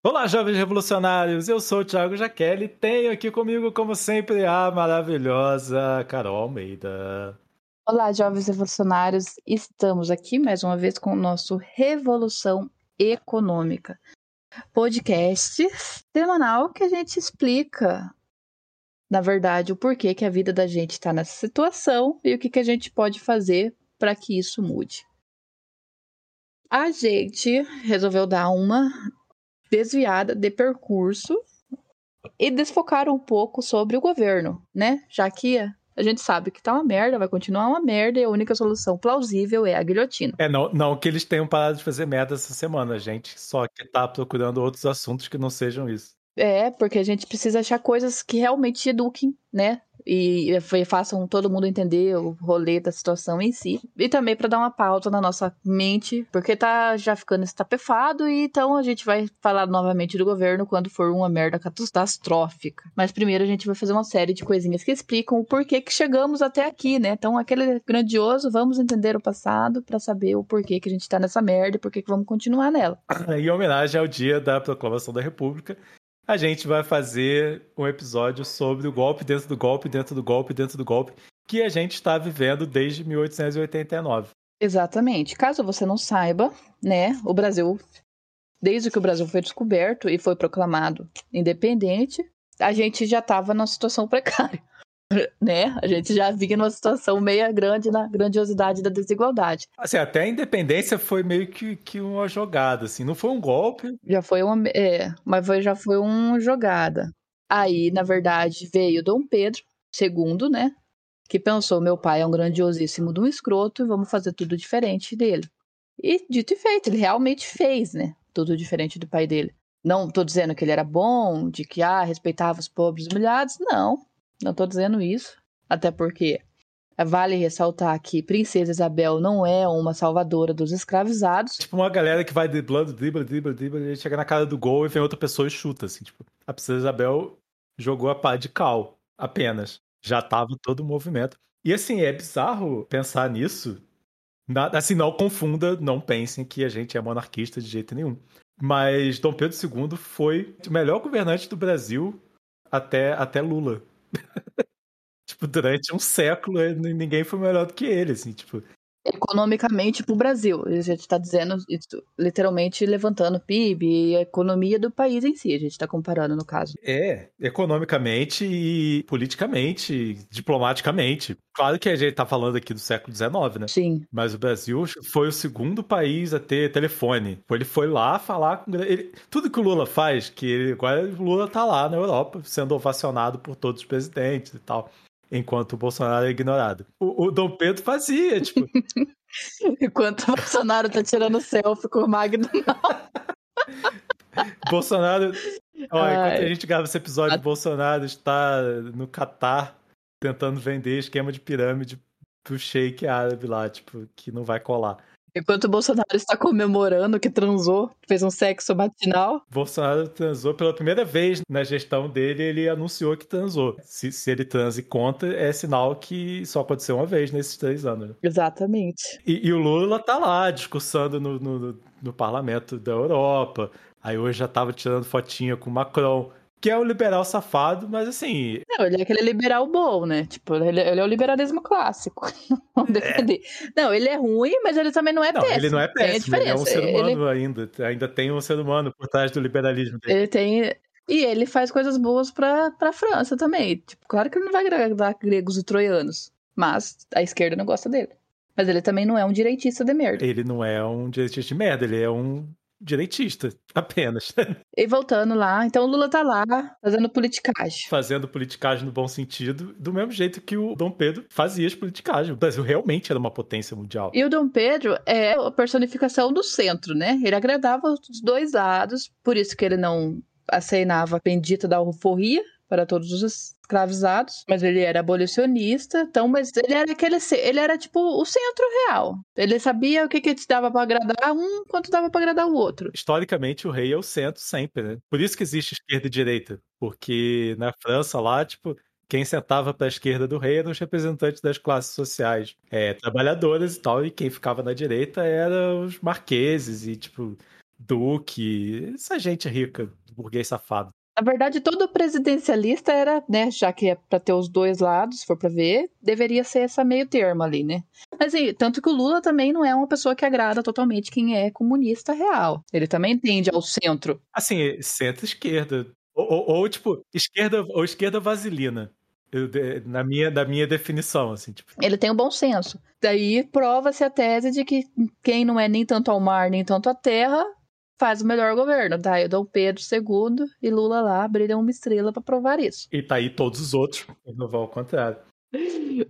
Olá, jovens revolucionários! Eu sou o Thiago Jaqueline e tenho aqui comigo, como sempre, a maravilhosa Carol Almeida. Olá, jovens revolucionários! Estamos aqui mais uma vez com o nosso Revolução Econômica, podcast semanal que a gente explica, na verdade, o porquê que a vida da gente está nessa situação e o que, que a gente pode fazer para que isso mude. A gente resolveu dar uma desviada de percurso e desfocar um pouco sobre o governo, né? Já que a gente sabe que tá uma merda, vai continuar uma merda e a única solução plausível é a guilhotina. É, não, não que eles tenham parado de fazer merda essa semana, gente só que tá procurando outros assuntos que não sejam isso. É, porque a gente precisa achar coisas que realmente eduquem, né? e façam todo mundo entender o rolê da situação em si. E também para dar uma pausa na nossa mente, porque tá já ficando estapefado, e então a gente vai falar novamente do governo quando for uma merda catastrófica. Mas primeiro a gente vai fazer uma série de coisinhas que explicam o porquê que chegamos até aqui, né? Então aquele grandioso, vamos entender o passado para saber o porquê que a gente tá nessa merda e por que vamos continuar nela. Em homenagem ao dia da proclamação da República, a gente vai fazer um episódio sobre o golpe dentro do golpe, dentro do golpe, dentro do golpe, que a gente está vivendo desde 1889. Exatamente. Caso você não saiba, né, o Brasil, desde que o Brasil foi descoberto e foi proclamado independente, a gente já estava numa situação precária. né? A gente já vinha numa situação meia grande na grandiosidade da desigualdade. Assim, até a independência foi meio que, que uma jogada, assim, não foi um golpe. Já foi uma, é, mas foi, já foi uma jogada. Aí, na verdade, veio Dom Pedro II, né? Que pensou, meu pai é um grandiosíssimo de um escroto e vamos fazer tudo diferente dele. E dito e feito, ele realmente fez, né? Tudo diferente do pai dele. Não tô dizendo que ele era bom, de que ah, respeitava os pobres humilhados, não. Não tô dizendo isso, até porque vale ressaltar que Princesa Isabel não é uma salvadora dos escravizados. Tipo uma galera que vai driblando, dribla, dribla, dribla, e chega na cara do gol e vem outra pessoa e chuta, assim, tipo. A Princesa Isabel jogou a pá de cal, apenas. Já tava todo o movimento. E assim, é bizarro pensar nisso. assim, não confunda, não pensem que a gente é monarquista de jeito nenhum. Mas Dom Pedro II foi o melhor governante do Brasil até, até Lula. tipo, durante um século ninguém foi melhor do que ele, assim, tipo. Economicamente para o Brasil, a gente está dizendo, literalmente levantando o PIB e a economia do país em si, a gente está comparando no caso. É, economicamente e politicamente, diplomaticamente. Claro que a gente está falando aqui do século XIX, né? Sim. Mas o Brasil foi o segundo país a ter telefone. Ele foi lá falar com. Ele... Tudo que o Lula faz, que ele... agora o Lula tá lá na Europa, sendo ovacionado por todos os presidentes e tal enquanto o Bolsonaro é ignorado. O, o Dom Pedro fazia, tipo. enquanto o Bolsonaro tá tirando selfie com o Magno. Bolsonaro. Ó, enquanto a gente grava esse episódio, a... Bolsonaro está no Catar tentando vender esquema de pirâmide pro shake árabe lá, tipo, que não vai colar. Enquanto o Bolsonaro está comemorando que transou, fez um sexo matinal. Bolsonaro transou pela primeira vez na gestão dele, ele anunciou que transou. Se, se ele transa e conta, é sinal que só aconteceu uma vez nesses três anos. Exatamente. E, e, o Lula tá lá discursando no, no, no parlamento da Europa. Aí hoje já tava tirando fotinha com o Macron que é o liberal safado, mas assim. Não, ele é aquele liberal bom, né? Tipo, ele, ele é o liberalismo clássico. É. Não, ele é ruim, mas ele também não é não, péssimo. Ele não é péssimo, ele é um ser humano ele... ainda. Ainda tem um ser humano por trás do liberalismo dele. Ele tem. E ele faz coisas boas pra, pra França também. Tipo, claro que ele não vai agradar gregos e troianos. Mas a esquerda não gosta dele. Mas ele também não é um direitista de merda. Ele não é um direitista de merda, ele é um direitista, apenas. E voltando lá, então o Lula tá lá fazendo politicagem. Fazendo politicagem no bom sentido, do mesmo jeito que o Dom Pedro fazia as politicagens. O Brasil realmente era uma potência mundial. E o Dom Pedro é a personificação do centro, né? Ele agradava os dois lados, por isso que ele não acenava a bendita da alforria para todos os escravizados, mas ele era abolicionista, então, mas ele era aquele, ele era tipo o centro real. Ele sabia o que que dava para agradar um, quanto dava para agradar o outro. Historicamente, o rei é o centro sempre, né? Por isso que existe esquerda e direita, porque na França lá, tipo, quem sentava para a esquerda do rei eram os representantes das classes sociais, é, trabalhadoras e tal, e quem ficava na direita eram os marqueses e, tipo, Duque, essa gente rica, burguês safado. Na verdade, todo presidencialista era, né, já que é para ter os dois lados, se for para ver, deveria ser essa meio termo ali, né? Mas assim, tanto que o Lula também não é uma pessoa que agrada totalmente quem é comunista real. Ele também tende ao centro. Assim, centro-esquerda. Ou, ou, ou, tipo, esquerda ou esquerda vaselina. Eu, na, minha, na minha definição, assim, tipo. Ele tem um bom senso. Daí prova-se a tese de que quem não é nem tanto ao mar, nem tanto à terra, faz o melhor governo. Daí o Dom Pedro II e Lula lá brilham uma estrela para provar isso. E tá aí todos os outros, não vão ao contrário.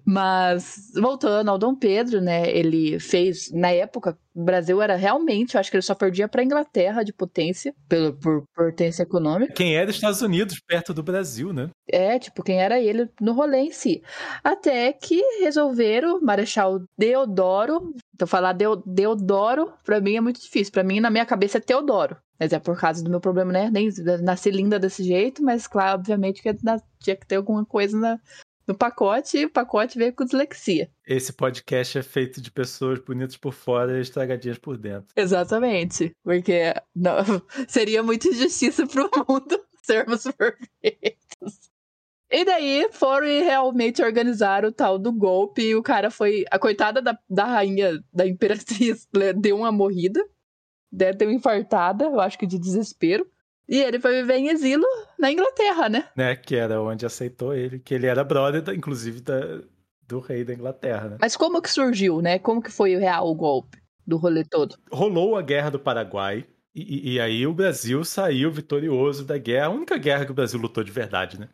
Mas, voltando ao Dom Pedro, né? Ele fez, na época, o Brasil era realmente, eu acho que ele só perdia para a Inglaterra de potência, pelo, por potência econômica. Quem é dos Estados Unidos, perto do Brasil, né? É, tipo, quem era ele no rolê em si. Até que resolveram, Marechal Deodoro, então falar Deodoro, para mim é muito difícil. Para mim, na minha cabeça, é Teodoro. Mas é por causa do meu problema, né? Nem nasci linda desse jeito, mas claro, obviamente que tinha que ter alguma coisa na, no pacote e o pacote veio com dislexia. Esse podcast é feito de pessoas bonitas por fora e estragadinhas por dentro. Exatamente, porque não, seria muita injustiça pro mundo sermos perfeitos. E daí foram e realmente organizar o tal do golpe e o cara foi. A coitada da, da rainha, da imperatriz, deu uma morrida, deu uma infartada, eu acho que de desespero. E ele foi viver em exílio na Inglaterra, né? Né, que era onde aceitou ele, que ele era brother, inclusive, da, do rei da Inglaterra, né? Mas como que surgiu, né? Como que foi o real golpe do rolê todo? Rolou a Guerra do Paraguai, e, e, aí o Brasil saiu vitorioso da guerra, a única guerra que o Brasil lutou de verdade, né?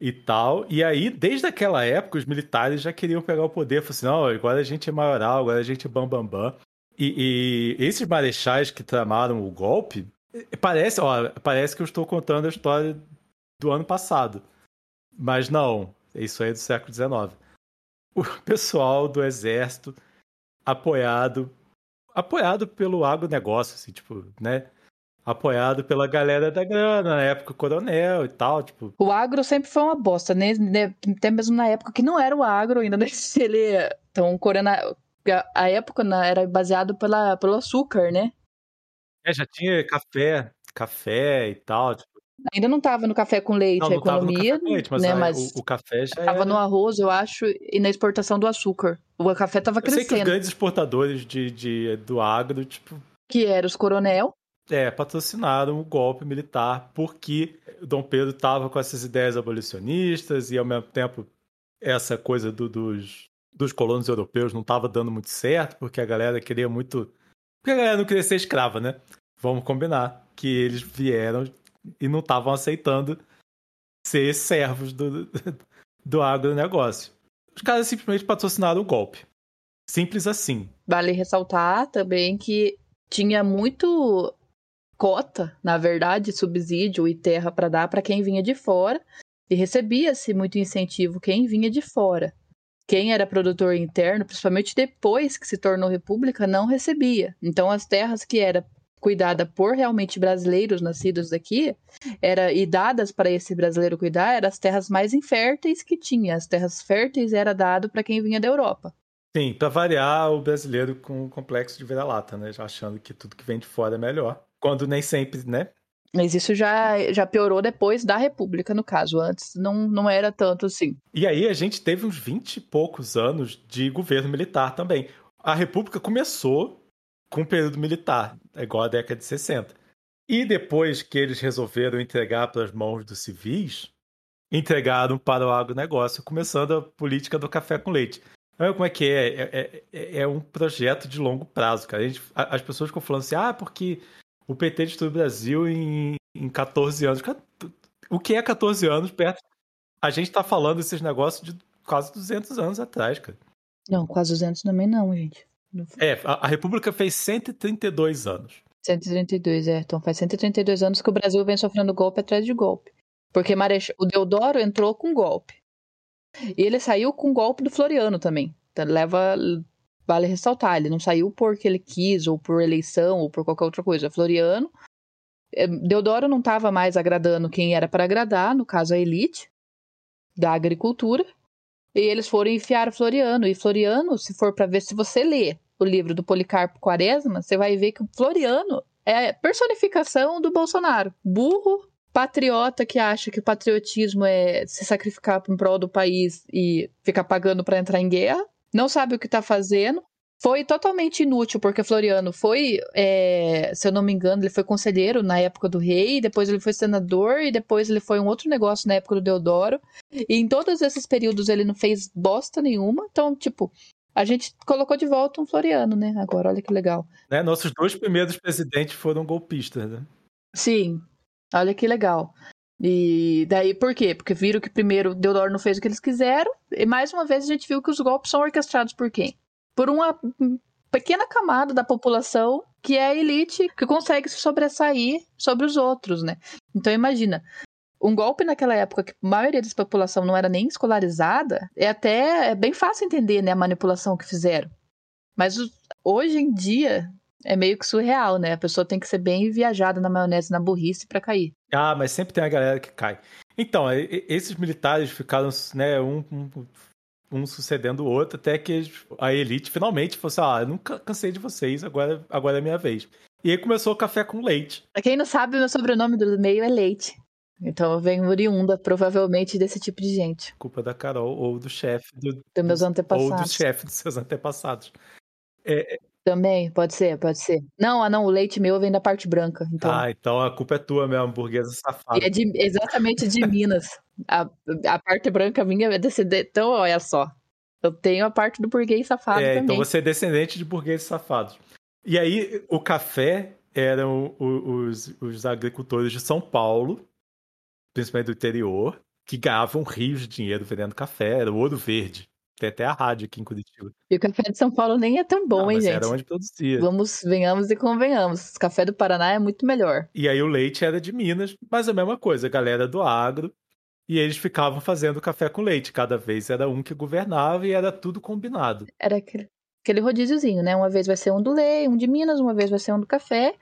E tal. E aí, desde aquela época, os militares já queriam pegar o poder. Falaram assim: não, agora a gente é maioral, agora a gente é bambambam. Bam, bam. E, e esses marechais que tramaram o golpe, Parece, ó, parece que eu estou contando a história do ano passado. Mas não, isso aí é do século XIX. O pessoal do exército apoiado apoiado pelo agronegócio, assim, tipo, né? Apoiado pela galera da grana, na época coronel e tal, tipo. O agro sempre foi uma bosta, né? né até mesmo na época que não era o agro ainda, né? Ele, então, coronel, a época era baseado pela, pelo açúcar, né? É, já tinha café, café e tal. Tipo... Ainda não estava no café com leite, não, a economia, no leite, mas, né, mas o, o, café já estava era... no arroz, eu acho, e na exportação do açúcar. O café estava crescendo. Eu sei que os grandes exportadores de, de, do agro, tipo... Que eram os coronel. É, patrocinaram o golpe militar porque Dom Pedro estava com essas ideias abolicionistas e, ao mesmo tempo, essa coisa do, dos, dos colonos europeus não estava dando muito certo, porque a galera queria muito porque a galera não queria ser escrava, né? Vamos combinar que eles vieram e não estavam aceitando ser servos do, do agronegócio. Os caras simplesmente patrocinaram o golpe. Simples assim. Vale ressaltar também que tinha muito cota, na verdade, subsídio e terra para dar para quem vinha de fora e recebia-se muito incentivo quem vinha de fora quem era produtor interno, principalmente depois que se tornou república, não recebia. Então as terras que era cuidada por realmente brasileiros nascidos daqui, era e dadas para esse brasileiro cuidar, eram as terras mais inférteis que tinha. As terras férteis era dado para quem vinha da Europa. Sim, para variar o brasileiro com o complexo de vira-lata, né? Já achando que tudo que vem de fora é melhor. Quando nem sempre, né? Mas isso já, já piorou depois da República, no caso. Antes não, não era tanto assim. E aí a gente teve uns 20 e poucos anos de governo militar também. A República começou com o período militar, é igual a década de 60. E depois que eles resolveram entregar para as mãos dos civis, entregaram para o agronegócio, começando a política do café com leite. Olha como é que é? É, é, é um projeto de longo prazo, cara. Gente, as pessoas ficam falando assim, ah, porque o PT destruiu o Brasil em, em 14 anos. O que é 14 anos perto? A gente tá falando desses negócios de quase 200 anos atrás, cara. Não, quase 200 também não, gente. É, a, a República fez 132 anos. 132, é. Então faz 132 anos que o Brasil vem sofrendo golpe atrás de golpe. Porque Marech... o Deodoro entrou com golpe. E ele saiu com golpe do Floriano também. Então, leva vale ressaltar, ele não saiu porque ele quis, ou por eleição, ou por qualquer outra coisa. Floriano, eh, Deodoro não estava mais agradando quem era para agradar, no caso a elite da agricultura, e eles foram enfiar Floriano. E Floriano, se for para ver, se você ler o livro do Policarpo Quaresma, você vai ver que o Floriano é personificação do Bolsonaro. Burro, patriota que acha que o patriotismo é se sacrificar em prol do país e ficar pagando para entrar em guerra, não sabe o que tá fazendo. Foi totalmente inútil, porque Floriano foi, é, se eu não me engano, ele foi conselheiro na época do rei, depois ele foi senador, e depois ele foi um outro negócio na época do Deodoro. E em todos esses períodos ele não fez bosta nenhuma. Então, tipo, a gente colocou de volta um Floriano, né? Agora, olha que legal. Né? Nossos dois primeiros presidentes foram golpistas, né? Sim, olha que legal. E daí por quê? Porque viram que primeiro Deodoro não fez o que eles quiseram, e mais uma vez a gente viu que os golpes são orquestrados por quem? por uma pequena camada da população que é a elite que consegue se sobressair sobre os outros, né? Então imagina, um golpe naquela época que a maioria da população não era nem escolarizada, é até é bem fácil entender, né, a manipulação que fizeram. Mas hoje em dia é meio que surreal, né? A pessoa tem que ser bem viajada na maionese, na burrice para cair. Ah, mas sempre tem a galera que cai. Então, esses militares ficaram, né, um, um um sucedendo o outro, até que a elite finalmente falou assim: ah, eu nunca cansei de vocês, agora, agora é minha vez. E aí começou o café com leite. Pra quem não sabe, meu sobrenome do meio é Leite. Então eu venho oriunda, provavelmente, desse tipo de gente. Culpa da Carol ou do chefe. Do, dos meus antepassados. Ou do chefe dos seus antepassados. É, é... Também, pode ser, pode ser. Não, ah não, o leite meu vem da parte branca. Então... Ah, então a culpa é tua mesmo, hamburguesa safada. E é de, exatamente de Minas. A, a parte branca minha é descendente. Então, olha só. Eu tenho a parte do burguês safado é, então também. Então você é descendente de burgueses safados. E aí, o café eram os, os agricultores de São Paulo, principalmente do interior, que ganhavam rios de dinheiro vendendo café, era o ouro verde. Tem até a rádio aqui em Curitiba. E o café de São Paulo nem é tão bom, hein, gente? Era onde produzia. Vamos, venhamos e convenhamos. O café do Paraná é muito melhor. E aí o leite era de Minas, mas a mesma coisa, a galera do agro. E eles ficavam fazendo café com leite. Cada vez era um que governava e era tudo combinado. Era aquele, aquele rodíziozinho, né? Uma vez vai ser um do leite, um de Minas, uma vez vai ser um do café.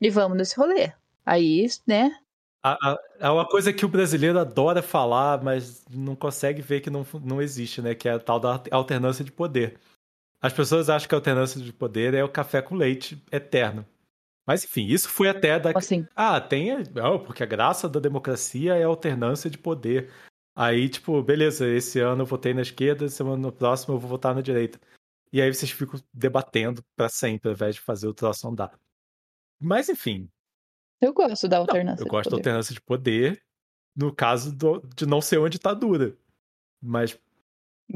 E vamos nesse rolê. Aí, né? É uma coisa que o brasileiro adora falar, mas não consegue ver que não, não existe, né? Que é a tal da alternância de poder. As pessoas acham que a alternância de poder é o café com leite eterno. Mas enfim, isso foi até da. Assim. Ah, tem. Não, porque a graça da democracia é a alternância de poder. Aí, tipo, beleza, esse ano eu votei na esquerda, semana próxima eu vou votar na direita. E aí vocês ficam debatendo para sempre, ao invés de fazer o troço andar. Mas enfim, eu gosto da alternância. Não, eu gosto da alternância de poder no caso do, de não ser uma ditadura. Mas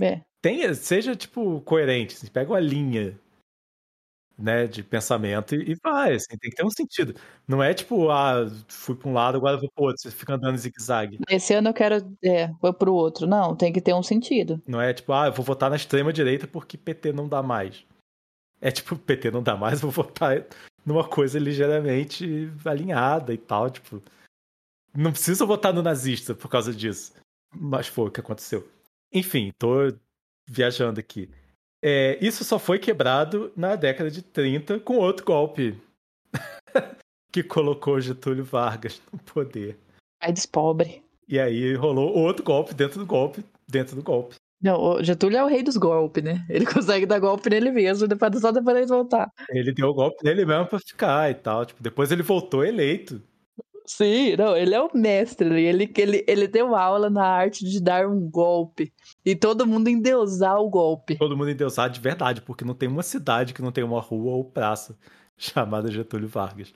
é. tenha, seja tipo coerente, assim, pega uma linha né, de pensamento e, e vai, assim, tem que ter um sentido. Não é tipo, ah, fui para um lado, agora vou pro outro, você fica andando zigue-zague. Esse ano eu quero, é, vou pro outro. Não, tem que ter um sentido. Não é tipo, ah, eu vou votar na extrema direita porque PT não dá mais. É tipo, PT não dá mais, vou votar numa coisa ligeiramente alinhada e tal, tipo. Não precisa votar no nazista por causa disso. Mas foi o que aconteceu. Enfim, tô viajando aqui. É, isso só foi quebrado na década de 30 com outro golpe que colocou Getúlio Vargas no poder. País pobre. E aí rolou outro golpe dentro do golpe, dentro do golpe. Não, o Getúlio é o rei dos golpes, né? Ele consegue dar golpe nele mesmo, depois só depois ele voltar. Ele deu o golpe nele mesmo pra ficar e tal. Tipo, depois ele voltou eleito. Sim, não, ele é o mestre, ele, ele, ele deu aula na arte de dar um golpe. E todo mundo endeusar o golpe. Todo mundo endeusar de verdade, porque não tem uma cidade que não tem uma rua ou praça chamada Getúlio Vargas.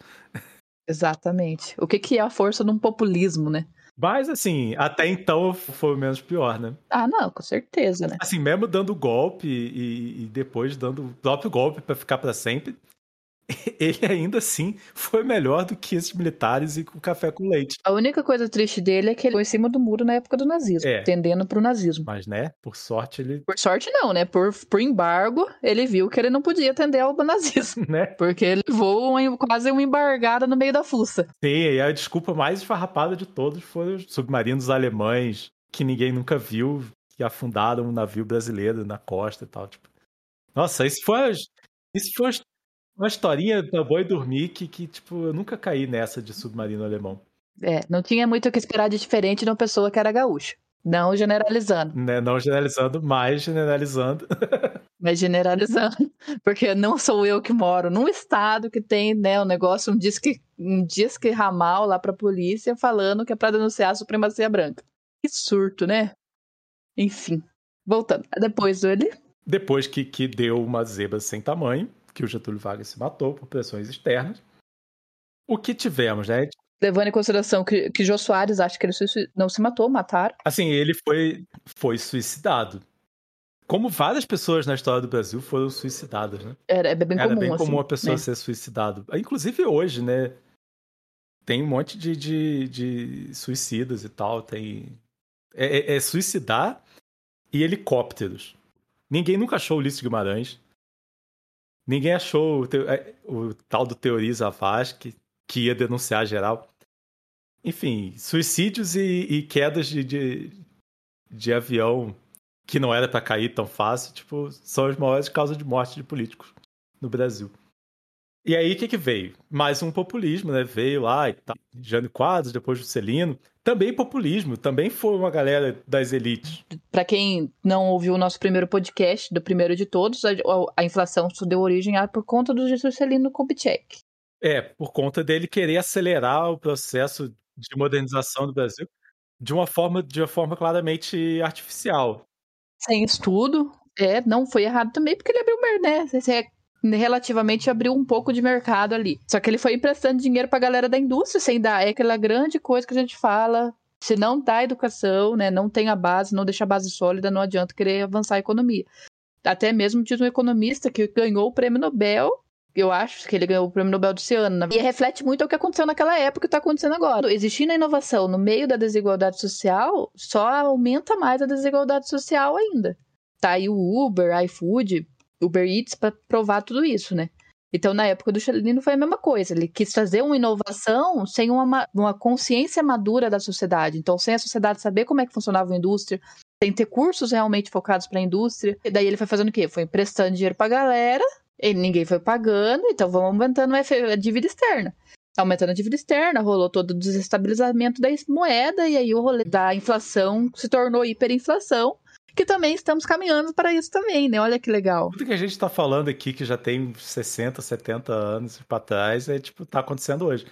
Exatamente. O que, que é a força num populismo, né? Mas, assim, até então foi o menos pior, né? Ah, não, com certeza, né? Assim, mesmo dando golpe e, e depois dando o próprio golpe para ficar para sempre, ele ainda assim foi melhor do que esses militares e o café com leite. A única coisa triste dele é que ele foi em cima do muro na época do nazismo, é. tendendo pro nazismo. Mas, né, por sorte ele. Por sorte não, né? Por, por embargo, ele viu que ele não podia atender ao nazismo. Né? Porque ele levou uma, quase uma embargada no meio da fuça. Sim, e a desculpa mais esfarrapada de todos foi os submarinos alemães que ninguém nunca viu, que afundaram um navio brasileiro na costa e tal. Tipo. Nossa, isso foi. Isso foi uma historinha pra boi dormir que, que, tipo, eu nunca caí nessa de submarino alemão. É, não tinha muito o que esperar de diferente de uma pessoa que era gaúcha. Não generalizando. Né, não generalizando, mas generalizando. Mas generalizando, porque não sou eu que moro num estado que tem, né, um negócio, um disque, um disque ramal lá pra polícia falando que é pra denunciar a supremacia branca. Que surto, né? Enfim, voltando. Depois dele. Depois que, que deu uma zebra sem tamanho, que o Getúlio Vargas se matou por pressões externas, o que tivemos, né? Levando em consideração que, que Jô Soares acha que ele não se matou, mataram. Assim, ele foi, foi suicidado. Como várias pessoas na história do Brasil foram suicidadas, né? Era, é bem Era comum. bem assim, comum a pessoa né? ser suicidado. Inclusive hoje, né? Tem um monte de, de, de suicidas e tal. Tem. É, é- é suicidar e helicópteros. Ninguém nunca achou o Ulisses Guimarães. Ninguém achou o, é, o tal do Teoriza Vasque, que ia denunciar geral. Enfim, suicídios e, e quedas de, de, de avião que não era pra cair tão fácil, tipo, são as maiores causas de morte de políticos no Brasil. E aí, o que que veio? Mais um populismo, né? Veio lá e tal. Jânio Quadros, depois Juscelino. Também populismo, também foi uma galera das elites. Para quem não ouviu o nosso primeiro podcast, do primeiro de todos, a, a inflação só deu origem a, por conta do Juscelino Kubitschek. É, por conta dele querer acelerar o processo de modernização do Brasil de uma forma, de uma forma claramente artificial. Sem estudo, é, não foi errado também, porque ele abriu, mer- né? Você relativamente abriu um pouco de mercado ali. Só que ele foi emprestando dinheiro pra galera da indústria, sem dar. É aquela grande coisa que a gente fala. Se não dá educação, né? Não tem a base, não deixa a base sólida, não adianta querer avançar a economia. Até mesmo diz um economista que ganhou o prêmio Nobel. Eu acho que ele ganhou o prêmio Nobel desse ano. E reflete muito o que aconteceu naquela época e está acontecendo agora. Existindo a inovação no meio da desigualdade social, só aumenta mais a desigualdade social ainda. Tá aí o Uber, iFood, Uber Eats para provar tudo isso, né? Então, na época do Juscelino foi a mesma coisa. Ele quis trazer uma inovação sem uma, ma- uma consciência madura da sociedade. Então, sem a sociedade saber como é que funcionava a indústria, sem ter cursos realmente focados para a indústria. E daí ele foi fazendo o quê? Foi emprestando dinheiro para a galera, e ninguém foi pagando, então vamos aumentando a dívida externa. Aumentando a dívida externa, rolou todo o desestabilizamento da moeda, e aí o rolê da inflação se tornou hiperinflação, que também estamos caminhando para isso também, né? Olha que legal. Tudo que a gente tá falando aqui, que já tem 60, 70 anos pra trás, é tipo, tá acontecendo hoje.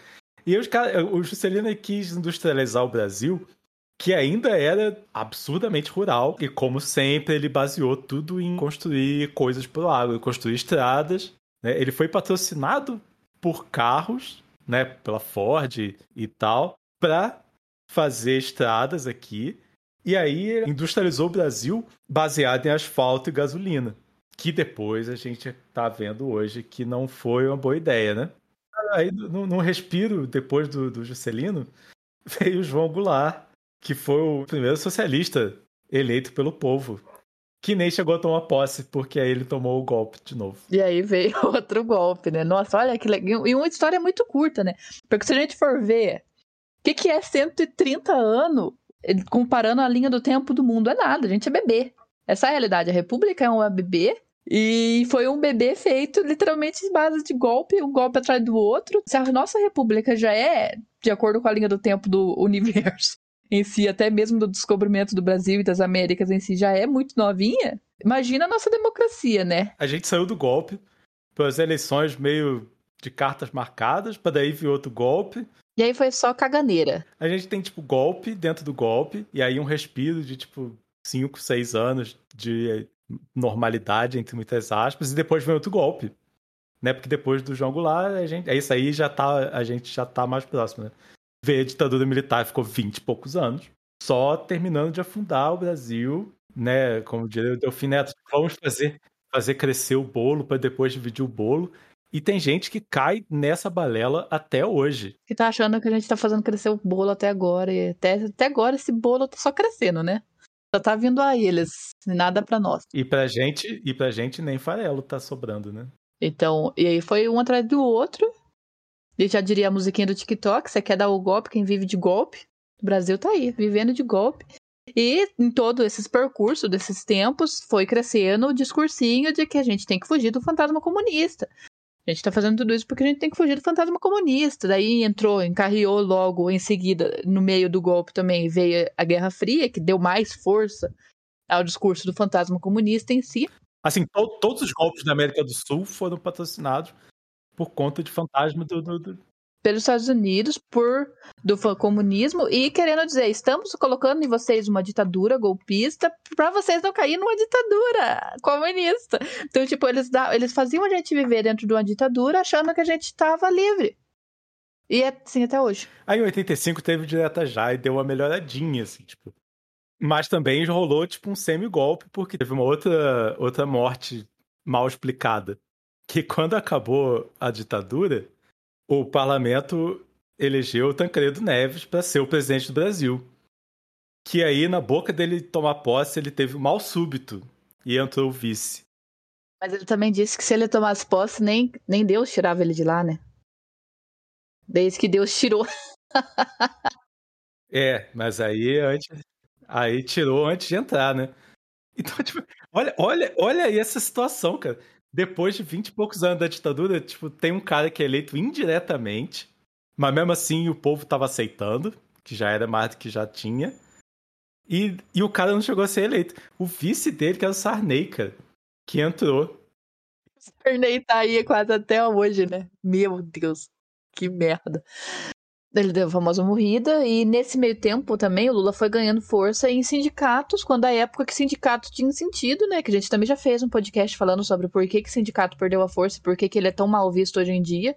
E os o Juscelino quis industrializar o Brasil, que ainda era absurdamente rural, e como sempre, ele baseou tudo em construir coisas pro agro, construir estradas. né? Ele foi patrocinado por carros, né, pela Ford e tal, para fazer estradas aqui. E aí industrializou o Brasil baseado em asfalto e gasolina. Que depois a gente tá vendo hoje que não foi uma boa ideia, né? Aí, num respiro, depois do, do Juscelino, veio o João Goulart, que foi o primeiro socialista eleito pelo povo. Que nem chegou a tomar posse, porque aí ele tomou o golpe de novo. E aí veio outro golpe, né? Nossa, olha que legal. E uma história muito curta, né? Porque se a gente for ver o que, que é 130 anos, comparando a linha do tempo do mundo, é nada. A gente é bebê. Essa é a realidade. A República é uma bebê. E foi um bebê feito literalmente em base de golpe, um golpe atrás do outro. Se a nossa república já é, de acordo com a linha do tempo do universo em si, até mesmo do descobrimento do Brasil e das Américas em si, já é muito novinha, imagina a nossa democracia, né? A gente saiu do golpe para as eleições meio de cartas marcadas, para daí vir outro golpe. E aí foi só caganeira. A gente tem, tipo, golpe dentro do golpe, e aí um respiro de, tipo, 5, 6 anos de normalidade, entre muitas aspas, e depois vem outro golpe. Né? Porque depois do João Goulart, a gente. É isso aí já tá. A gente já tá mais próximo, né? Veio a ditadura militar, ficou 20 e poucos anos, só terminando de afundar o Brasil, né? Como diria o Delfim Neto, vamos fazer, fazer crescer o bolo para depois dividir o bolo. E tem gente que cai nessa balela até hoje. Que tá achando que a gente tá fazendo crescer o bolo até agora. E até, até agora esse bolo tá só crescendo, né? Só tá vindo a eles, nada pra nós. E pra gente, e pra gente nem farelo tá sobrando, né? Então, e aí foi um atrás do outro. E já diria a musiquinha do TikTok: você quer dar o golpe, quem vive de golpe? O Brasil tá aí, vivendo de golpe. E em todos esses percursos, desses tempos, foi crescendo o discursinho de que a gente tem que fugir do fantasma comunista. A gente tá fazendo tudo isso porque a gente tem que fugir do fantasma comunista. Daí entrou, encarriou logo em seguida, no meio do golpe também, veio a Guerra Fria, que deu mais força ao discurso do fantasma comunista em si. Assim, to, todos os golpes da América do Sul foram patrocinados por conta de fantasma do, do, do pelos Estados Unidos por do comunismo e querendo dizer, estamos colocando em vocês uma ditadura golpista para vocês não caírem numa ditadura comunista. Então, tipo, eles, eles faziam a gente viver dentro de uma ditadura achando que a gente estava livre. E é assim até hoje. Aí em 85 teve direta já e deu uma melhoradinha, assim, tipo. Mas também rolou, tipo, um semi-golpe, porque teve uma outra, outra morte mal explicada. Que quando acabou a ditadura, o parlamento elegeu o Tancredo Neves para ser o presidente do Brasil. Que aí, na boca dele tomar posse, ele teve um mal súbito e entrou o vice. Mas ele também disse que se ele tomasse posse, nem, nem Deus tirava ele de lá, né? Desde que Deus tirou. é, mas aí antes, aí tirou antes de entrar, né? Então, tipo, olha, olha, olha aí essa situação, cara depois de 20 e poucos anos da ditadura, tipo, tem um cara que é eleito indiretamente, mas mesmo assim o povo tava aceitando, que já era mais do que já tinha. E, e o cara não chegou a ser eleito. O vice dele, que era o Sarney, cara, que entrou. Sarney tá aí quase até hoje, né? Meu Deus, que merda. Ele deu a famosa morrida, e nesse meio tempo também o Lula foi ganhando força em sindicatos, quando a época que sindicato tinha sentido, né? Que a gente também já fez um podcast falando sobre por que, que sindicato perdeu a força e por que, que ele é tão mal visto hoje em dia,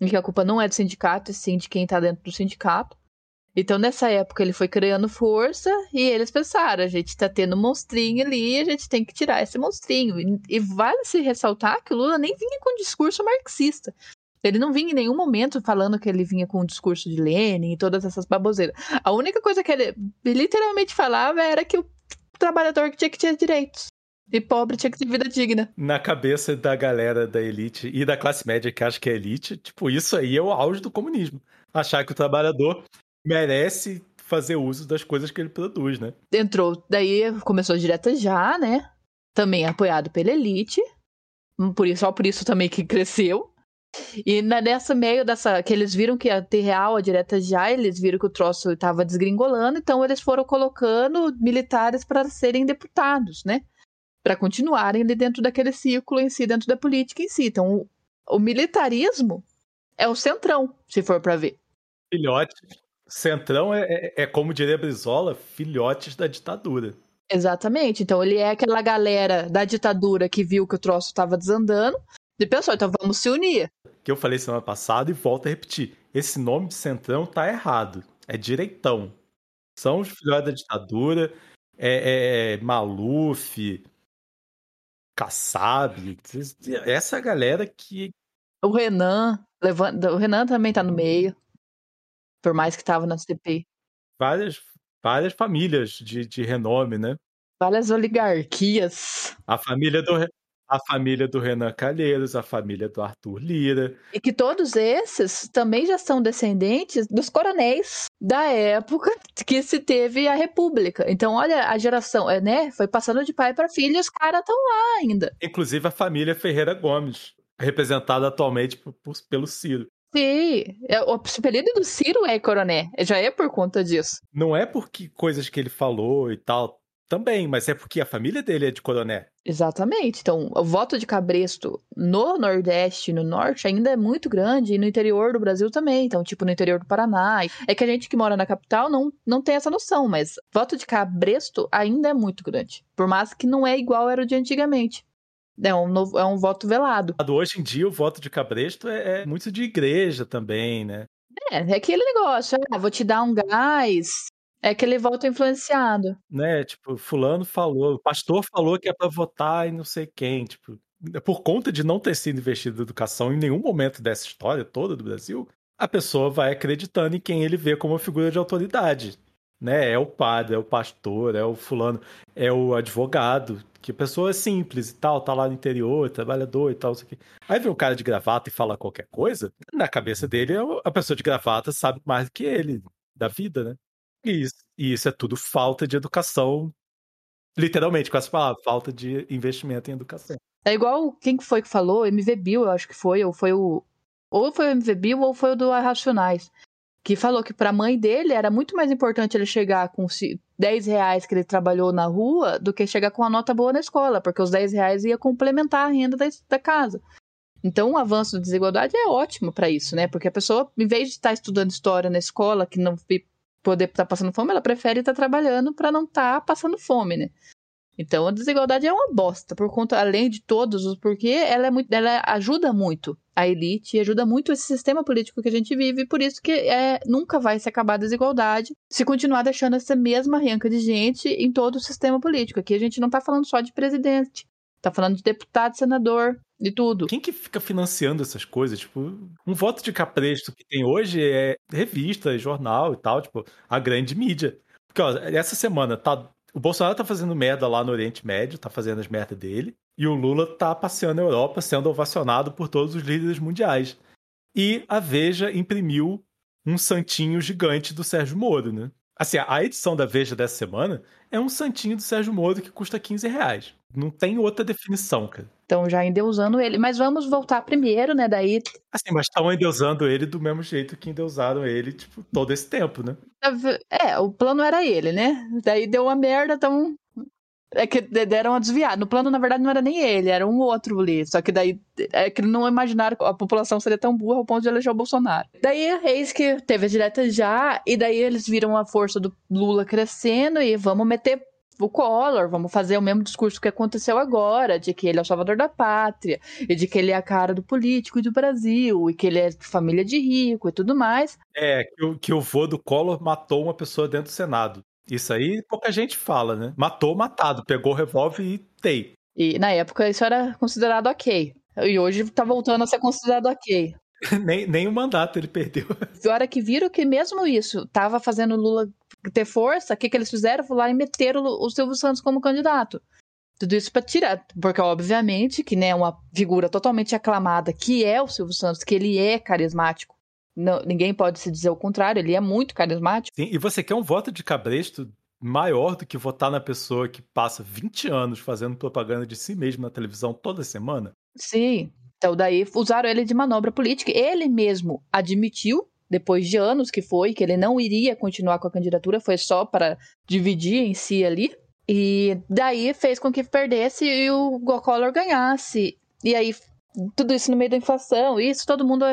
e que a culpa não é do sindicato, e sim de quem tá dentro do sindicato. Então, nessa época, ele foi criando força e eles pensaram: a gente tá tendo um monstrinho ali, a gente tem que tirar esse monstrinho. E, e vale se ressaltar que o Lula nem vinha com discurso marxista. Ele não vinha em nenhum momento falando que ele vinha com o discurso de Lenin e todas essas baboseiras. A única coisa que ele literalmente falava era que o trabalhador tinha que ter direitos. E pobre tinha que ter vida digna. Na cabeça da galera da elite e da classe média que acha que é elite, tipo, isso aí é o auge do comunismo. Achar que o trabalhador merece fazer uso das coisas que ele produz, né? Entrou, daí começou direto já, né? Também apoiado pela elite. Por isso, só por isso também que cresceu. E nessa meio dessa. que eles viram que ia ter real a direta já, eles viram que o troço estava desgringolando, então eles foram colocando militares para serem deputados, né? Para continuarem ali dentro daquele círculo em si, dentro da política em si. Então, o, o militarismo é o centrão, se for para ver. Filhote. Centrão é, é, é, como diria Brizola, filhotes da ditadura. Exatamente. Então ele é aquela galera da ditadura que viu que o troço estava desandando e pensou, então vamos se unir. Que eu falei semana passada e volto a repetir. Esse nome de centrão tá errado. É direitão. São os filhos da ditadura. É, é, é Maluf, Kassab. Essa galera que. O Renan. Levanta, o Renan também tá no meio. Por mais que tava na CPI. Várias, várias famílias de, de renome, né? Várias oligarquias. A família do, a família do Renan Calheiros, a família do Arthur Lira. E que todos esses também já são descendentes dos coronéis da época que se teve a República. Então, olha, a geração, é, né? Foi passando de pai para filho e os caras estão lá ainda. Inclusive a família Ferreira Gomes, representada atualmente por, por, pelo Ciro. Sim, é, o apelido do Ciro é coroné, já é por conta disso. Não é porque coisas que ele falou e tal, também, mas é porque a família dele é de coroné. Exatamente. Então, o voto de cabresto no Nordeste e no Norte ainda é muito grande e no interior do Brasil também. Então, tipo, no interior do Paraná. É que a gente que mora na capital não, não tem essa noção, mas voto de cabresto ainda é muito grande. Por mais que não é igual era o de antigamente. É um, novo, é um voto velado. Hoje em dia, o voto de cabresto é, é muito de igreja também, né? É, é aquele negócio, ah, vou te dar um gás, é que ele volta influenciado. Né, tipo, fulano falou, o pastor falou que é para votar e não sei quem, tipo, por conta de não ter sido investido em educação em nenhum momento dessa história toda do Brasil, a pessoa vai acreditando em quem ele vê como figura de autoridade, né? É o padre, é o pastor, é o fulano, é o advogado, que a pessoa é simples e tal, tá lá no interior, trabalhador e tal, isso aqui. Aí vem um cara de gravata e fala qualquer coisa, na cabeça dele, a pessoa de gravata sabe mais do que ele da vida, né? Isso, e isso é tudo falta de educação, literalmente, com essa palavra, falta de investimento em educação. É igual quem foi que falou, MV Bill, eu acho que foi, ou foi o. Ou foi o MV Bill ou foi o do Arracionais. que falou que para a mãe dele era muito mais importante ele chegar com 10 reais que ele trabalhou na rua do que chegar com uma nota boa na escola, porque os 10 reais ia complementar a renda da, da casa. Então, o avanço da desigualdade é ótimo para isso, né? Porque a pessoa, em vez de estar estudando história na escola, que não poder estar tá passando fome, ela prefere estar tá trabalhando para não estar tá passando fome, né? Então a desigualdade é uma bosta, por conta, além de todos os porquê, ela é muito, ela ajuda muito a elite e ajuda muito esse sistema político que a gente vive, por isso que é, nunca vai se acabar a desigualdade se continuar deixando essa mesma renca de gente em todo o sistema político. Aqui a gente não está falando só de presidente, está falando de deputado, senador, de tudo. Quem que fica financiando essas coisas? Tipo, um voto de capresto que tem hoje é revista, jornal e tal, tipo, a grande mídia. Porque, ó, essa semana tá. O Bolsonaro tá fazendo merda lá no Oriente Médio, tá fazendo as merdas dele. E o Lula tá passeando na Europa, sendo ovacionado por todos os líderes mundiais. E a Veja imprimiu um santinho gigante do Sérgio Moro, né? Assim, a edição da Veja dessa semana é um santinho do Sérgio Moro que custa 15 reais. Não tem outra definição, cara. Estão já endeusando ele. Mas vamos voltar primeiro, né? Daí. Assim, mas estão endeusando ele do mesmo jeito que endeusaram ele, tipo, todo esse tempo, né? É, o plano era ele, né? Daí deu uma merda, então. É que deram uma desviada. No plano, na verdade, não era nem ele, era um outro ali. Só que daí é que não imaginaram que a população seria tão burra ao ponto de eleger o Bolsonaro. Daí, eis que teve a direta já, e daí eles viram a força do Lula crescendo e vamos meter o Collor, vamos fazer o mesmo discurso que aconteceu agora, de que ele é o salvador da pátria, e de que ele é a cara do político e do Brasil, e que ele é de família de rico e tudo mais. É, que o, que o vô do Collor matou uma pessoa dentro do Senado. Isso aí pouca gente fala, né? Matou, matado, pegou o revólver e tei. E na época isso era considerado ok. E hoje tá voltando a ser considerado ok. nem, nem o mandato ele perdeu. Agora que viram que mesmo isso tava fazendo Lula ter força, o que, que eles fizeram? Foi lá e meteram o Silvio Santos como candidato. Tudo isso para tirar, porque obviamente que né, uma figura totalmente aclamada, que é o Silvio Santos, que ele é carismático. Não, ninguém pode se dizer o contrário, ele é muito carismático. Sim, e você quer um voto de cabresto maior do que votar na pessoa que passa 20 anos fazendo propaganda de si mesmo na televisão toda semana? Sim. Então daí usaram ele de manobra política. Ele mesmo admitiu depois de anos que foi, que ele não iria continuar com a candidatura, foi só para dividir em si ali. E daí fez com que perdesse e o Collor ganhasse. E aí, tudo isso no meio da inflação, isso todo mundo,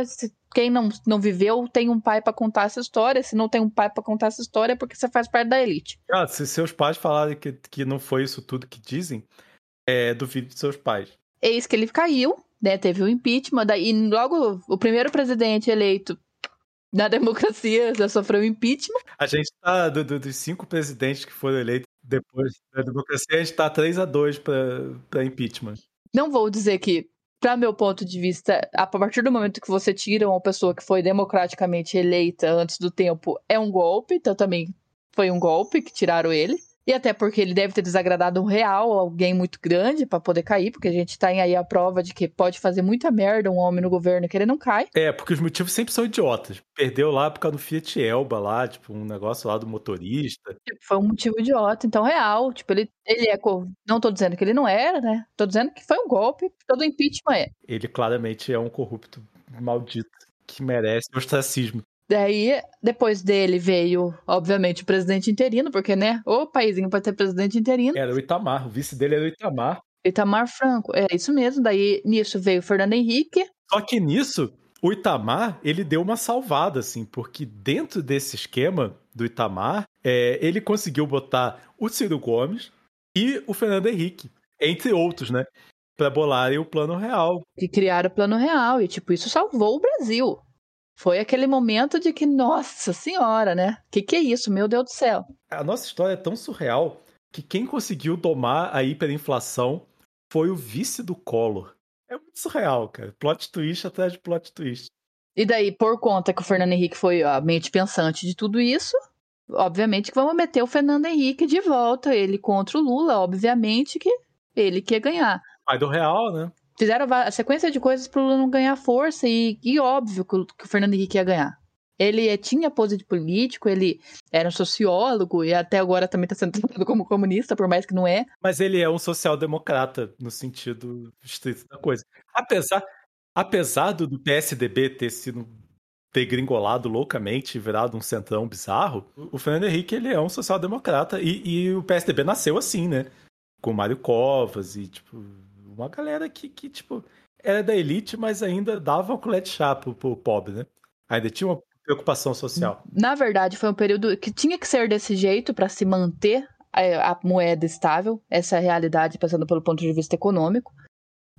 quem não, não viveu, tem um pai para contar essa história. Se não tem um pai para contar essa história, é porque você faz parte da elite. Ah, se seus pais falarem que, que não foi isso tudo que dizem, é, duvido de seus pais. Eis que ele caiu, né? Teve o impeachment, daí logo o primeiro presidente eleito na democracia já sofreu impeachment. A gente tá, do, do, dos cinco presidentes que foram eleitos depois da democracia, a gente tá 3 a 2 para impeachment. Não vou dizer que, para meu ponto de vista, a partir do momento que você tira uma pessoa que foi democraticamente eleita antes do tempo, é um golpe, então também foi um golpe que tiraram ele. E até porque ele deve ter desagradado um real, alguém muito grande para poder cair, porque a gente tem aí a prova de que pode fazer muita merda um homem no governo que ele não cai. É, porque os motivos sempre são idiotas. Perdeu lá por causa do Fiat Elba lá, tipo, um negócio lá do motorista. Tipo, foi um motivo idiota, então real. Tipo, ele, ele é. Não tô dizendo que ele não era, né? Tô dizendo que foi um golpe, todo impeachment é. Ele claramente é um corrupto maldito que merece ostracismo. Daí, depois dele veio, obviamente, o presidente interino, porque, né, o paísinho pode ter presidente interino. Era o Itamar, o vice dele era o Itamar. Itamar Franco, é isso mesmo. Daí, nisso veio o Fernando Henrique. Só que nisso, o Itamar, ele deu uma salvada, assim, porque dentro desse esquema do Itamar, é, ele conseguiu botar o Ciro Gomes e o Fernando Henrique, entre outros, né? Pra bolarem o plano real. Que criaram o plano real. E, tipo, isso salvou o Brasil. Foi aquele momento de que, nossa senhora, né? Que que é isso? Meu Deus do céu. A nossa história é tão surreal que quem conseguiu domar a hiperinflação foi o vice do Collor. É muito surreal, cara. Plot twist atrás de plot twist. E daí, por conta que o Fernando Henrique foi a mente pensante de tudo isso, obviamente que vamos meter o Fernando Henrique de volta, ele contra o Lula, obviamente que ele quer ganhar. Pai do Real, né? Fizeram a sequência de coisas para o Lula não ganhar força e, e óbvio que o, que o, Fernando Henrique ia ganhar. Ele é, tinha pose de político, ele era um sociólogo e até agora também está sendo tratado como comunista, por mais que não é. Mas ele é um social-democrata no sentido estrito da coisa. Apesar, apesar do, PSDB ter sido ter gringolado loucamente, virado um centrão bizarro, o Fernando Henrique ele é um social-democrata e, e, o PSDB nasceu assim, né? Com Mário Covas e, tipo, uma galera que, que tipo, era da elite, mas ainda dava um colete chá pro, pobre, né? Ainda tinha uma preocupação social. Na verdade, foi um período que tinha que ser desse jeito para se manter a, a moeda estável, essa é realidade, pensando pelo ponto de vista econômico.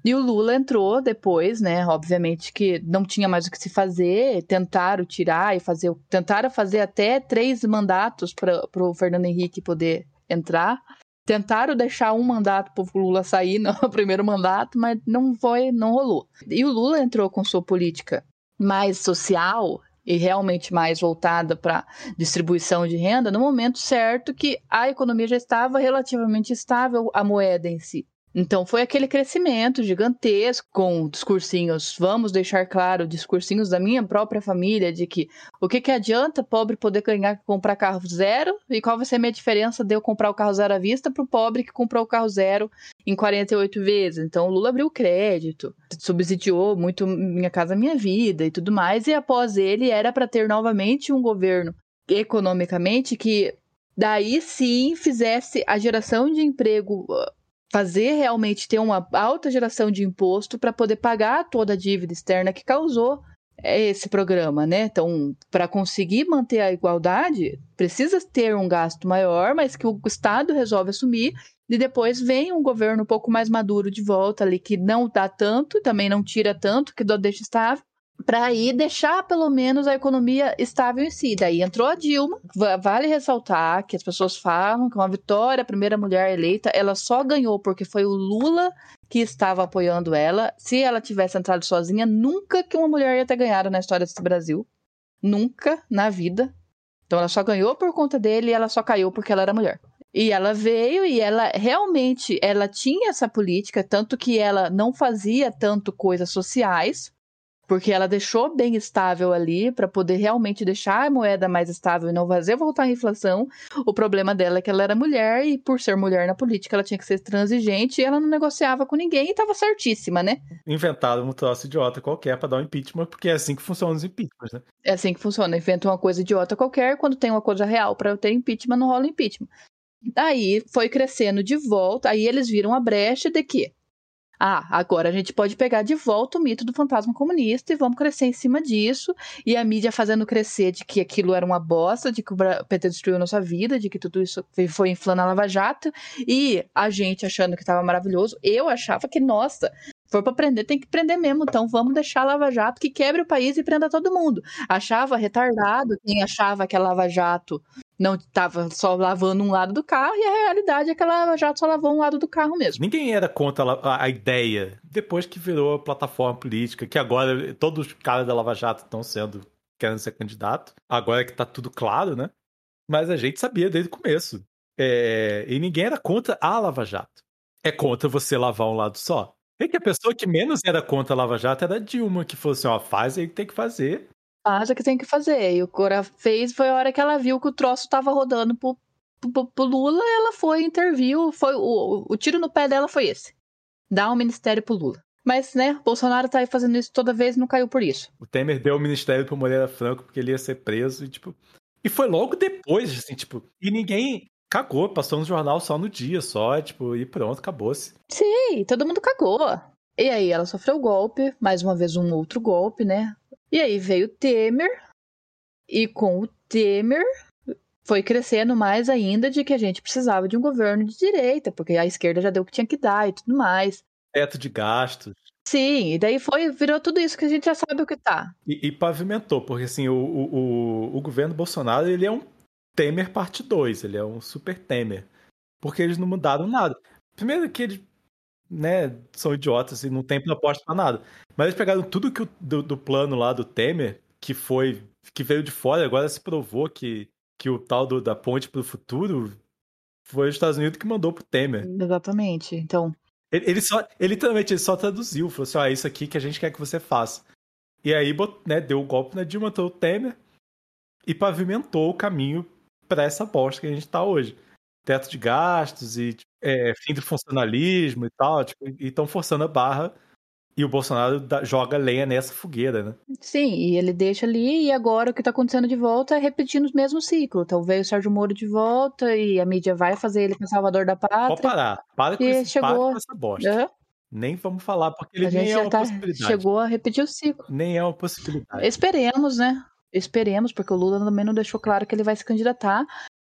E o Lula entrou depois, né? Obviamente que não tinha mais o que se fazer, tentaram tirar e fazer. Tentaram fazer até três mandatos para o Fernando Henrique poder entrar. Tentaram deixar um mandato para o Lula sair no primeiro mandato, mas não foi, não rolou. E o Lula entrou com sua política mais social e realmente mais voltada para distribuição de renda no momento certo que a economia já estava relativamente estável, a moeda em si. Então foi aquele crescimento gigantesco com discursinhos, vamos deixar claro, discursinhos da minha própria família de que o que, que adianta pobre poder ganhar comprar carro zero e qual vai ser a minha diferença de eu comprar o carro zero à vista para o pobre que comprou o carro zero em 48 vezes. Então o Lula abriu crédito, subsidiou muito Minha Casa Minha Vida e tudo mais e após ele era para ter novamente um governo economicamente que daí sim fizesse a geração de emprego fazer realmente ter uma alta geração de imposto para poder pagar toda a dívida externa que causou é, esse programa, né? Então, para conseguir manter a igualdade, precisa ter um gasto maior, mas que o Estado resolve assumir e depois vem um governo um pouco mais maduro de volta ali que não dá tanto, também não tira tanto, que deixa estável, para aí deixar pelo menos a economia estável em si. Daí entrou a Dilma. Vale ressaltar que as pessoas falam que uma vitória, a primeira mulher eleita, ela só ganhou porque foi o Lula que estava apoiando ela. Se ela tivesse entrado sozinha, nunca que uma mulher ia ter ganhado na história desse Brasil. Nunca na vida. Então ela só ganhou por conta dele e ela só caiu porque ela era mulher. E ela veio e ela realmente ela tinha essa política, tanto que ela não fazia tanto coisas sociais, porque ela deixou bem estável ali para poder realmente deixar a moeda mais estável e não fazer voltar a inflação. O problema dela é que ela era mulher e por ser mulher na política ela tinha que ser transigente e ela não negociava com ninguém e estava certíssima, né? Inventaram um troço idiota qualquer para dar um impeachment, porque é assim que funcionam os impeachments, né? É assim que funciona, inventa uma coisa idiota qualquer, quando tem uma coisa real para ter impeachment não rola impeachment. Daí foi crescendo de volta, aí eles viram a brecha de que ah, agora a gente pode pegar de volta o mito do fantasma comunista e vamos crescer em cima disso. E a mídia fazendo crescer de que aquilo era uma bosta, de que o PT destruiu nossa vida, de que tudo isso foi inflando a Lava Jato. E a gente achando que estava maravilhoso. Eu achava que, nossa, for para prender, tem que prender mesmo. Então vamos deixar a Lava Jato que quebre o país e prenda todo mundo. Achava retardado quem achava que a Lava Jato não estava só lavando um lado do carro, e a realidade é que a Lava Jato só lavou um lado do carro mesmo. Ninguém era contra a, a ideia, depois que virou plataforma política, que agora todos os caras da Lava Jato estão sendo, querendo ser candidato, agora que tá tudo claro, né? Mas a gente sabia desde o começo. É, e ninguém era contra a Lava Jato. É contra você lavar um lado só. É que a pessoa que menos era contra a Lava Jato era a Dilma, que falou assim: ó, faz aí que tem que fazer faz o que tem que fazer. E o Cora fez, foi a hora que ela viu que o troço tava rodando pro, pro, pro Lula, ela foi, interviu, foi o, o tiro no pé dela foi esse. Dar um ministério pro Lula. Mas, né, Bolsonaro tá aí fazendo isso toda vez e não caiu por isso. O Temer deu o ministério pro Moreira Franco porque ele ia ser preso e, tipo... E foi logo depois, assim, tipo... E ninguém cagou, passou no jornal só no dia, só, tipo, e pronto, acabou-se. Sim, todo mundo cagou. E aí, ela sofreu o golpe, mais uma vez um outro golpe, né? E aí veio o Temer, e com o Temer foi crescendo mais ainda de que a gente precisava de um governo de direita, porque a esquerda já deu o que tinha que dar e tudo mais. Teto de gastos. Sim, e daí foi, virou tudo isso que a gente já sabe o que tá. E, e pavimentou, porque assim, o, o, o, governo Bolsonaro, ele é um Temer parte 2, ele é um super Temer. Porque eles não mudaram nada. Primeiro que eles né, são idiotas e não tem proposta para nada. Mas eles pegaram tudo que o, do, do, plano lá do Temer, que foi que veio de fora, agora se provou que, que o tal do, da ponte para o futuro foi os Estados Unidos que mandou pro Temer. Exatamente. Então, ele, ele só, ele literalmente ele só traduziu, falou assim: "Ah, isso aqui que a gente quer que você faça". E aí, né, deu o um golpe na Dilma, o Temer e pavimentou o caminho para essa bosta que a gente está hoje teto de gastos e é, fim do funcionalismo e tal, tipo, e estão forçando a barra E o Bolsonaro joga lenha nessa fogueira, né? Sim, e ele deixa ali, e agora o que tá acontecendo de volta é repetindo o mesmo ciclo. Então veio o Sérgio Moro de volta, e a mídia vai fazer ele com salvador da pátria. Pode parar, para com, esse, chegou... para com essa bosta. Uhum. Nem vamos falar, porque ele a nem é uma tá... possibilidade. Chegou a repetir o ciclo. Nem é uma possibilidade. Esperemos, né? Esperemos, porque o Lula também não deixou claro que ele vai se candidatar.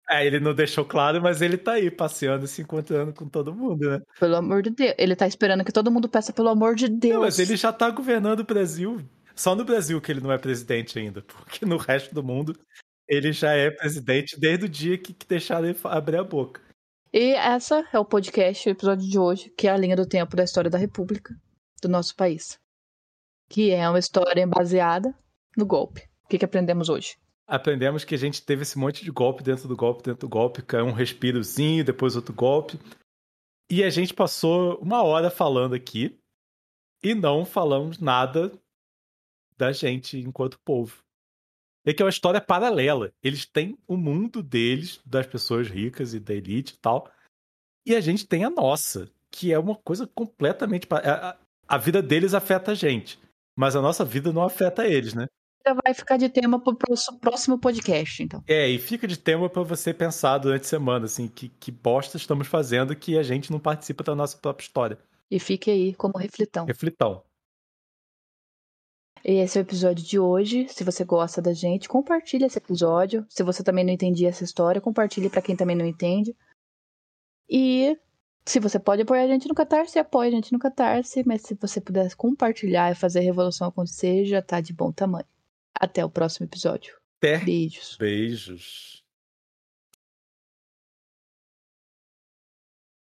É, ele não deixou claro, mas ele tá aí passeando e se encontrando com todo mundo, né? Pelo amor de Deus. Ele tá esperando que todo mundo peça pelo amor de Deus. Não, mas ele já tá governando o Brasil. Só no Brasil que ele não é presidente ainda, porque no resto do mundo ele já é presidente desde o dia que, que deixaram ele abrir a boca. E essa é o podcast, o episódio de hoje, que é a linha do tempo da história da República do nosso país. Que é uma história baseada no golpe. O que, que aprendemos hoje? Aprendemos que a gente teve esse monte de golpe dentro do golpe, dentro do golpe, caiu um respirozinho, depois outro golpe. E a gente passou uma hora falando aqui e não falamos nada da gente enquanto povo. É que é uma história paralela. Eles têm o mundo deles, das pessoas ricas e da elite e tal. E a gente tem a nossa, que é uma coisa completamente. A vida deles afeta a gente. Mas a nossa vida não afeta eles, né? Vai ficar de tema para o próximo podcast, então. É, e fica de tema para você pensar durante a semana, assim, que, que bosta estamos fazendo que a gente não participa da nossa própria história. E fique aí como reflitão. Reflitão. E esse é o episódio de hoje. Se você gosta da gente, compartilhe esse episódio. Se você também não entendia essa história, compartilhe para quem também não entende. E se você pode apoiar a gente no Catarse, apoie a gente no Catarse. Mas se você puder compartilhar e fazer a revolução acontecer, já tá de bom tamanho. Até o próximo episódio. Até. Beijos. Beijos.